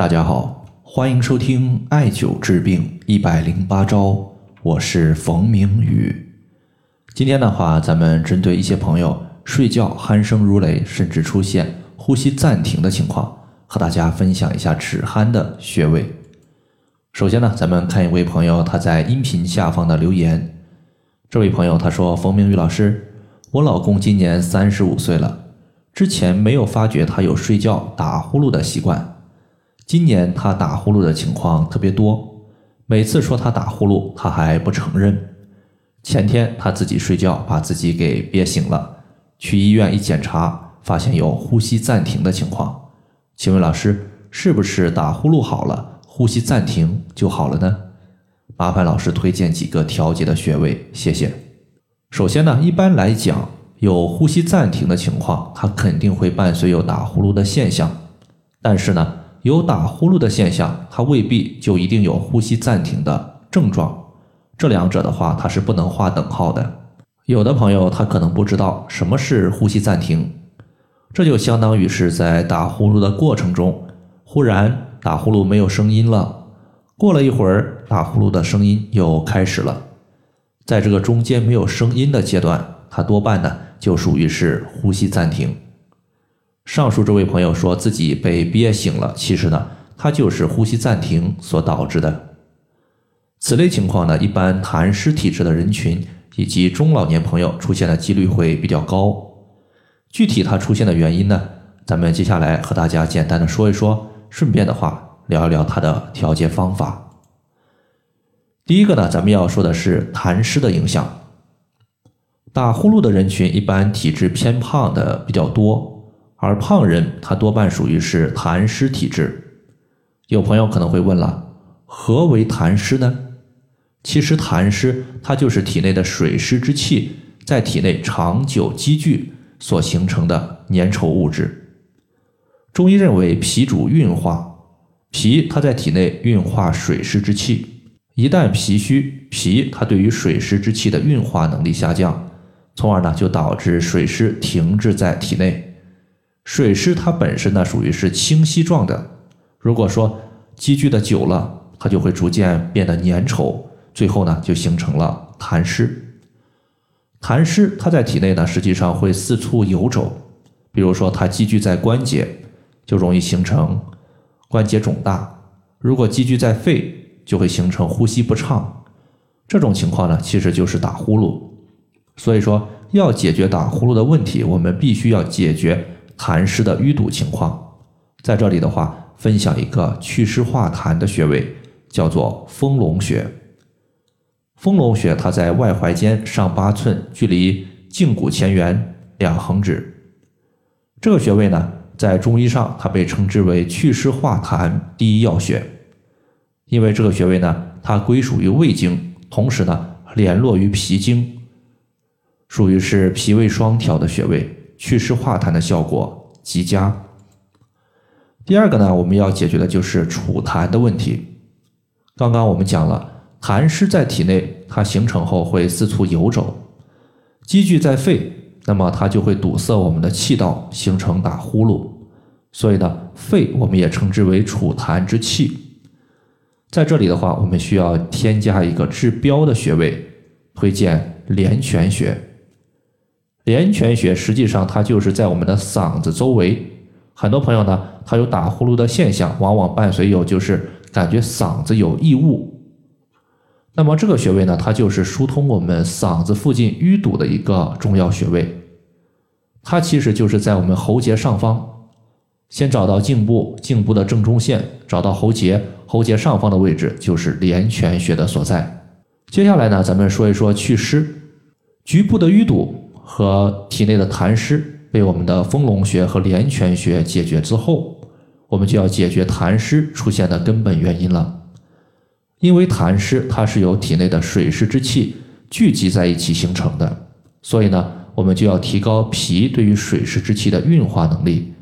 大家好，欢迎收听艾灸治病一百零八招，我是冯明宇。今天的话，咱们针对一些朋友睡觉鼾声如雷，甚至出现呼吸暂停的情况，和大家分享一下止鼾的穴位。首先呢，咱们看一位朋友他在音频下方的留言。这位朋友他说：“冯明宇老师，我老公今年三十五岁了。”之前没有发觉他有睡觉打呼噜的习惯，今年他打呼噜的情况特别多，每次说他打呼噜，他还不承认。前天他自己睡觉把自己给憋醒了，去医院一检查，发现有呼吸暂停的情况。请问老师，是不是打呼噜好了，呼吸暂停就好了呢？麻烦老师推荐几个调节的穴位，谢谢。首先呢，一般来讲。有呼吸暂停的情况，它肯定会伴随有打呼噜的现象。但是呢，有打呼噜的现象，它未必就一定有呼吸暂停的症状。这两者的话，它是不能划等号的。有的朋友他可能不知道什么是呼吸暂停，这就相当于是在打呼噜的过程中，忽然打呼噜没有声音了，过了一会儿，打呼噜的声音又开始了。在这个中间没有声音的阶段，它多半呢。就属于是呼吸暂停。上述这位朋友说自己被憋醒了，其实呢，他就是呼吸暂停所导致的。此类情况呢，一般痰湿体质的人群以及中老年朋友出现的几率会比较高。具体它出现的原因呢，咱们接下来和大家简单的说一说，顺便的话聊一聊它的调节方法。第一个呢，咱们要说的是痰湿的影响。打呼噜的人群一般体质偏胖的比较多，而胖人他多半属于是痰湿体质。有朋友可能会问了，何为痰湿呢？其实痰湿它就是体内的水湿之气在体内长久积聚所形成的粘稠物质。中医认为脾主运化，脾它在体内运化水湿之气，一旦脾虚，脾它对于水湿之气的运化能力下降。从而呢，就导致水湿停滞在体内。水湿它本身呢，属于是清稀状的。如果说积聚的久了，它就会逐渐变得粘稠，最后呢，就形成了痰湿。痰湿它在体内呢，实际上会四处游走。比如说，它积聚在关节，就容易形成关节肿大；如果积聚在肺，就会形成呼吸不畅。这种情况呢，其实就是打呼噜。所以说，要解决打呼噜的问题，我们必须要解决痰湿的淤堵情况。在这里的话，分享一个祛湿化痰的穴位，叫做丰隆穴。丰隆穴它在外踝尖上八寸，距离胫骨前缘两横指。这个穴位呢，在中医上它被称之为祛湿化痰第一要穴，因为这个穴位呢，它归属于胃经，同时呢，联络于脾经。属于是脾胃双调的穴位，祛湿化痰的效果极佳。第二个呢，我们要解决的就是储痰的问题。刚刚我们讲了，痰湿在体内，它形成后会四处游走，积聚在肺，那么它就会堵塞我们的气道，形成打呼噜。所以呢，肺我们也称之为储痰之气。在这里的话，我们需要添加一个治标的穴位，推荐连泉穴。连泉穴实际上它就是在我们的嗓子周围，很多朋友呢，他有打呼噜的现象，往往伴随有就是感觉嗓子有异物。那么这个穴位呢，它就是疏通我们嗓子附近淤堵的一个重要穴位。它其实就是在我们喉结上方，先找到颈部，颈部的正中线，找到喉结，喉结上方的位置就是连泉穴的所在。接下来呢，咱们说一说祛湿，局部的淤堵。和体内的痰湿被我们的丰隆穴和廉泉穴解决之后，我们就要解决痰湿出现的根本原因了。因为痰湿它是由体内的水湿之气聚集在一起形成的，所以呢，我们就要提高脾对于水湿之气的运化能力，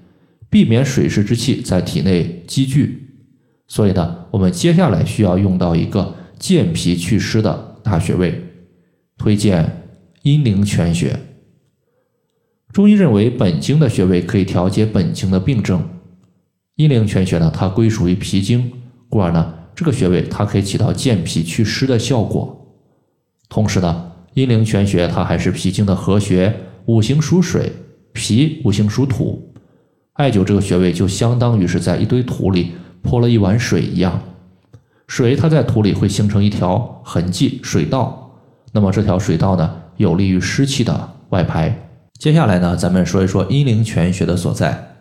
避免水湿之气在体内积聚。所以呢，我们接下来需要用到一个健脾祛湿的大穴位，推荐阴陵泉穴。中医认为，本经的穴位可以调节本经的病症。阴陵泉穴呢，它归属于脾经，故而呢，这个穴位它可以起到健脾祛湿的效果。同时呢，阴陵泉穴它还是脾经的合穴，五行属水，脾五行属土，艾灸这个穴位就相当于是在一堆土里泼了一碗水一样，水它在土里会形成一条痕迹水道，那么这条水道呢，有利于湿气的外排。接下来呢，咱们说一说阴陵泉穴的所在。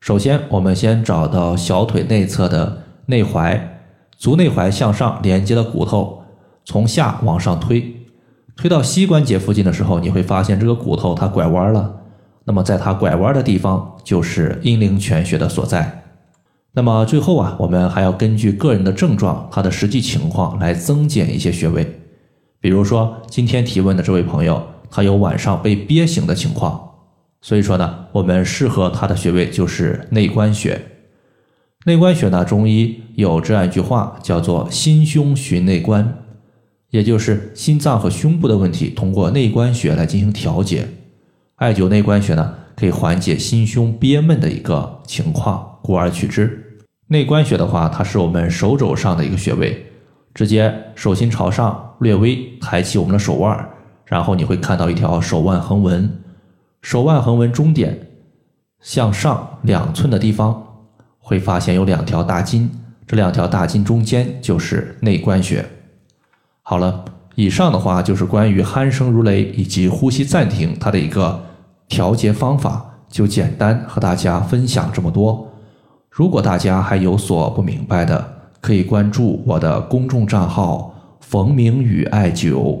首先，我们先找到小腿内侧的内踝，足内踝向上连接的骨头，从下往上推，推到膝关节附近的时候，你会发现这个骨头它拐弯了。那么，在它拐弯的地方就是阴陵泉穴的所在。那么最后啊，我们还要根据个人的症状，他的实际情况来增减一些穴位。比如说，今天提问的这位朋友，还有晚上被憋醒的情况。所以说呢，我们适合他的穴位就是内关穴。内关穴呢，中医有这样一句话，叫做“心胸寻内关”，也就是心脏和胸部的问题，通过内关穴来进行调节。艾灸内关穴呢，可以缓解心胸憋闷的一个情况，故而取之。内关穴的话，它是我们手肘上的一个穴位，直接手心朝上，略微抬起我们的手腕，然后你会看到一条手腕横纹。手腕横纹中点向上两寸的地方，会发现有两条大筋，这两条大筋中间就是内关穴。好了，以上的话就是关于鼾声如雷以及呼吸暂停它的一个调节方法，就简单和大家分享这么多。如果大家还有所不明白的，可以关注我的公众账号“冯明宇艾灸”，